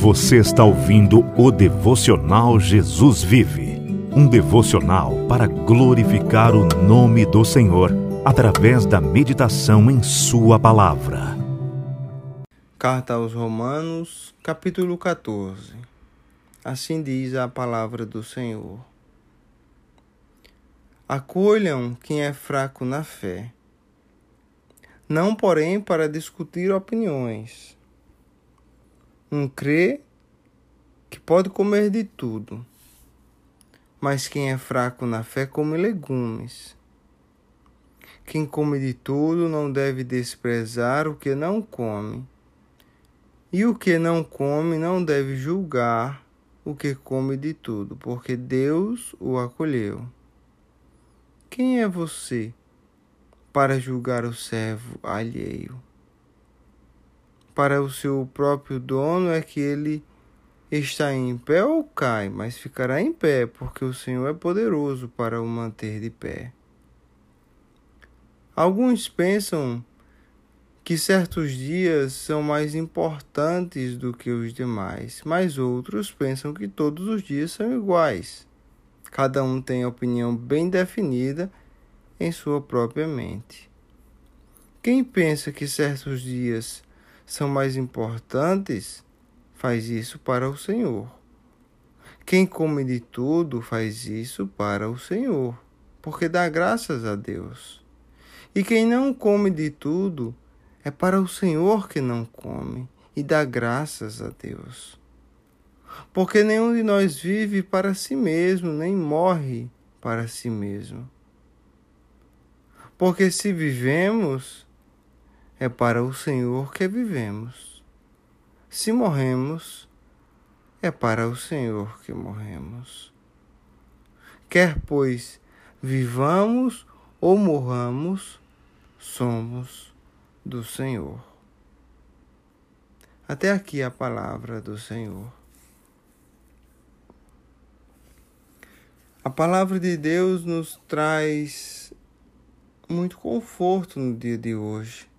Você está ouvindo o devocional Jesus Vive, um devocional para glorificar o nome do Senhor através da meditação em Sua palavra. Carta aos Romanos, capítulo 14. Assim diz a palavra do Senhor. Acolham quem é fraco na fé, não, porém, para discutir opiniões um crê que pode comer de tudo, mas quem é fraco na fé come legumes. Quem come de tudo não deve desprezar o que não come, e o que não come não deve julgar o que come de tudo, porque Deus o acolheu. Quem é você para julgar o servo alheio? Para o seu próprio dono é que ele está em pé ou cai, mas ficará em pé, porque o Senhor é poderoso para o manter de pé. Alguns pensam que certos dias são mais importantes do que os demais, mas outros pensam que todos os dias são iguais. Cada um tem opinião bem definida em sua própria mente. Quem pensa que certos dias são mais importantes, faz isso para o Senhor. Quem come de tudo faz isso para o Senhor, porque dá graças a Deus. E quem não come de tudo é para o Senhor que não come e dá graças a Deus. Porque nenhum de nós vive para si mesmo, nem morre para si mesmo. Porque se vivemos, é para o Senhor que vivemos. Se morremos, é para o Senhor que morremos. Quer, pois, vivamos ou morramos, somos do Senhor. Até aqui a palavra do Senhor. A palavra de Deus nos traz muito conforto no dia de hoje.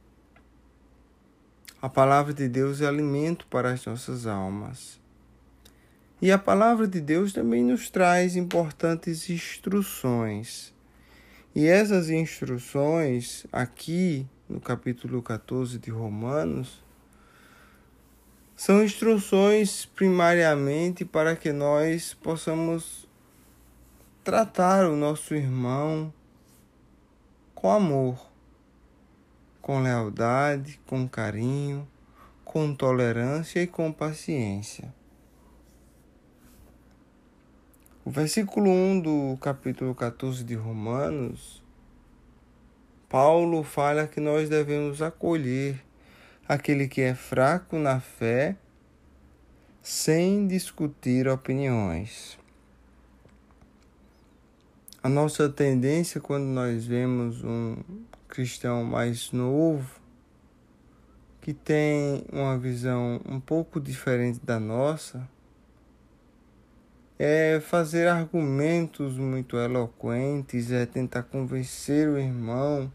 A palavra de Deus é alimento para as nossas almas. E a palavra de Deus também nos traz importantes instruções. E essas instruções, aqui no capítulo 14 de Romanos, são instruções primariamente para que nós possamos tratar o nosso irmão com amor com lealdade, com carinho, com tolerância e com paciência. O versículo 1 do capítulo 14 de Romanos, Paulo fala que nós devemos acolher aquele que é fraco na fé sem discutir opiniões. A nossa tendência quando nós vemos um cristão mais novo, que tem uma visão um pouco diferente da nossa, é fazer argumentos muito eloquentes, é tentar convencer o irmão.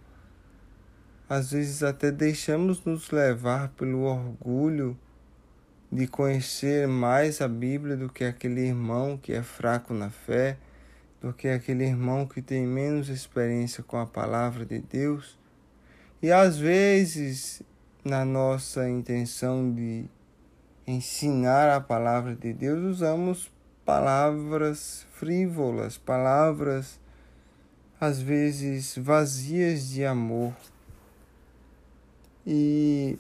Às vezes até deixamos nos levar pelo orgulho de conhecer mais a Bíblia do que aquele irmão que é fraco na fé do que aquele irmão que tem menos experiência com a palavra de Deus. E às vezes, na nossa intenção de ensinar a palavra de Deus, usamos palavras frívolas, palavras às vezes vazias de amor. E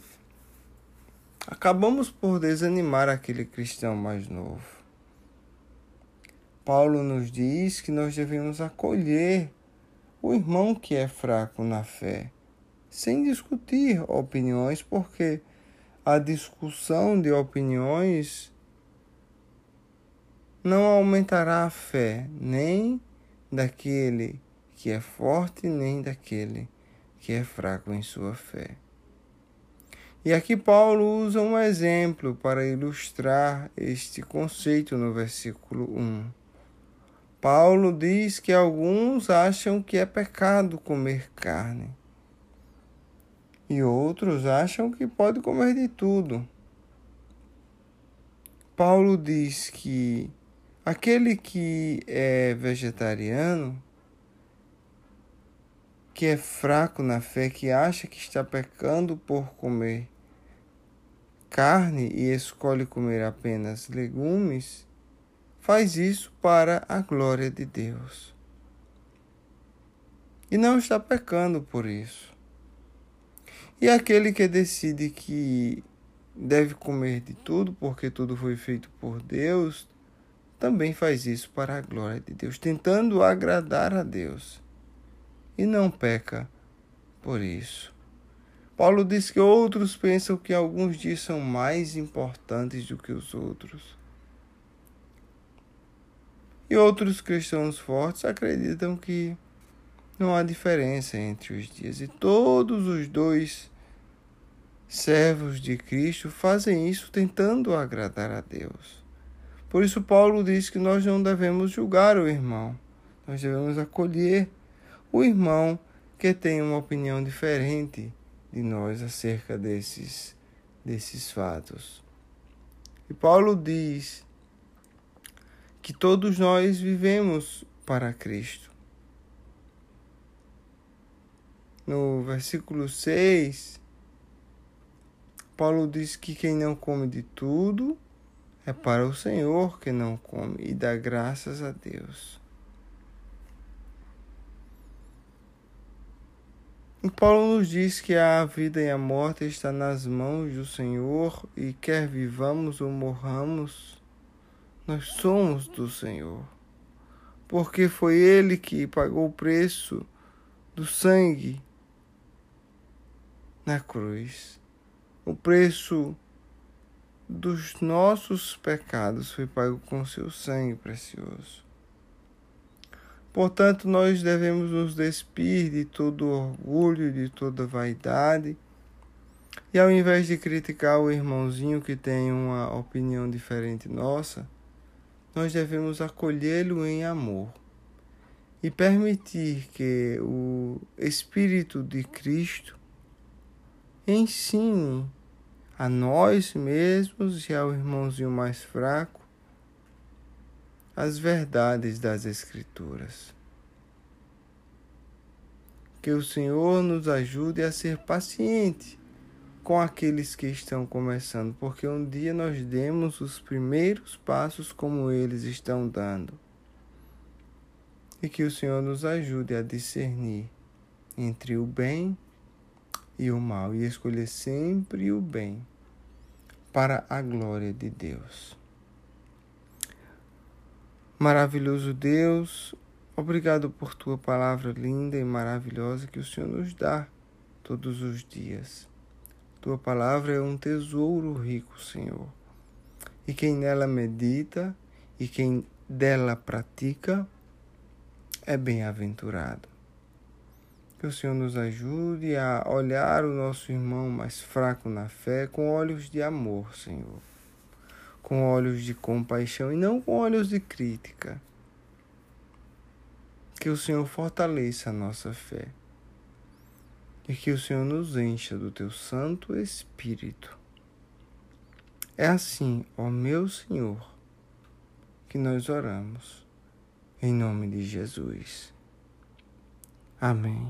acabamos por desanimar aquele cristão mais novo. Paulo nos diz que nós devemos acolher o irmão que é fraco na fé, sem discutir opiniões, porque a discussão de opiniões não aumentará a fé nem daquele que é forte, nem daquele que é fraco em sua fé. E aqui Paulo usa um exemplo para ilustrar este conceito no versículo 1. Paulo diz que alguns acham que é pecado comer carne e outros acham que pode comer de tudo. Paulo diz que aquele que é vegetariano, que é fraco na fé, que acha que está pecando por comer carne e escolhe comer apenas legumes, faz isso para a glória de Deus. E não está pecando por isso. E aquele que decide que deve comer de tudo, porque tudo foi feito por Deus, também faz isso para a glória de Deus, tentando agradar a Deus. E não peca por isso. Paulo diz que outros pensam que alguns dias são mais importantes do que os outros. E outros cristãos fortes acreditam que não há diferença entre os dias. E todos os dois servos de Cristo fazem isso tentando agradar a Deus. Por isso, Paulo diz que nós não devemos julgar o irmão, nós devemos acolher o irmão que tem uma opinião diferente de nós acerca desses, desses fatos. E Paulo diz que todos nós vivemos para Cristo. No versículo 6, Paulo diz que quem não come de tudo é para o Senhor que não come e dá graças a Deus. E Paulo nos diz que a vida e a morte está nas mãos do Senhor e quer vivamos ou morramos, nós somos do Senhor. Porque foi Ele que pagou o preço do sangue na cruz. O preço dos nossos pecados foi pago com seu sangue precioso. Portanto, nós devemos nos despir de todo orgulho, de toda vaidade. E ao invés de criticar o irmãozinho que tem uma opinião diferente nossa, nós devemos acolhê-lo em amor e permitir que o Espírito de Cristo ensine a nós mesmos e ao irmãozinho mais fraco as verdades das Escrituras. Que o Senhor nos ajude a ser paciente com aqueles que estão começando, porque um dia nós demos os primeiros passos como eles estão dando. E que o Senhor nos ajude a discernir entre o bem e o mal e escolher sempre o bem para a glória de Deus. Maravilhoso Deus, obrigado por tua palavra linda e maravilhosa que o Senhor nos dá todos os dias. Tua palavra é um tesouro rico, Senhor. E quem nela medita e quem dela pratica é bem-aventurado. Que o Senhor nos ajude a olhar o nosso irmão mais fraco na fé com olhos de amor, Senhor com olhos de compaixão e não com olhos de crítica. Que o Senhor fortaleça a nossa fé e que o Senhor nos encha do teu Santo Espírito. É assim, ó meu Senhor, que nós oramos, em nome de Jesus. Amém.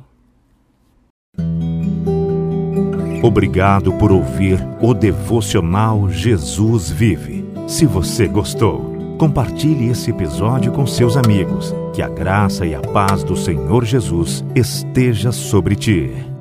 Obrigado por ouvir o devocional Jesus Vive. Se você gostou, compartilhe esse episódio com seus amigos. Que a graça e a paz do Senhor Jesus esteja sobre ti.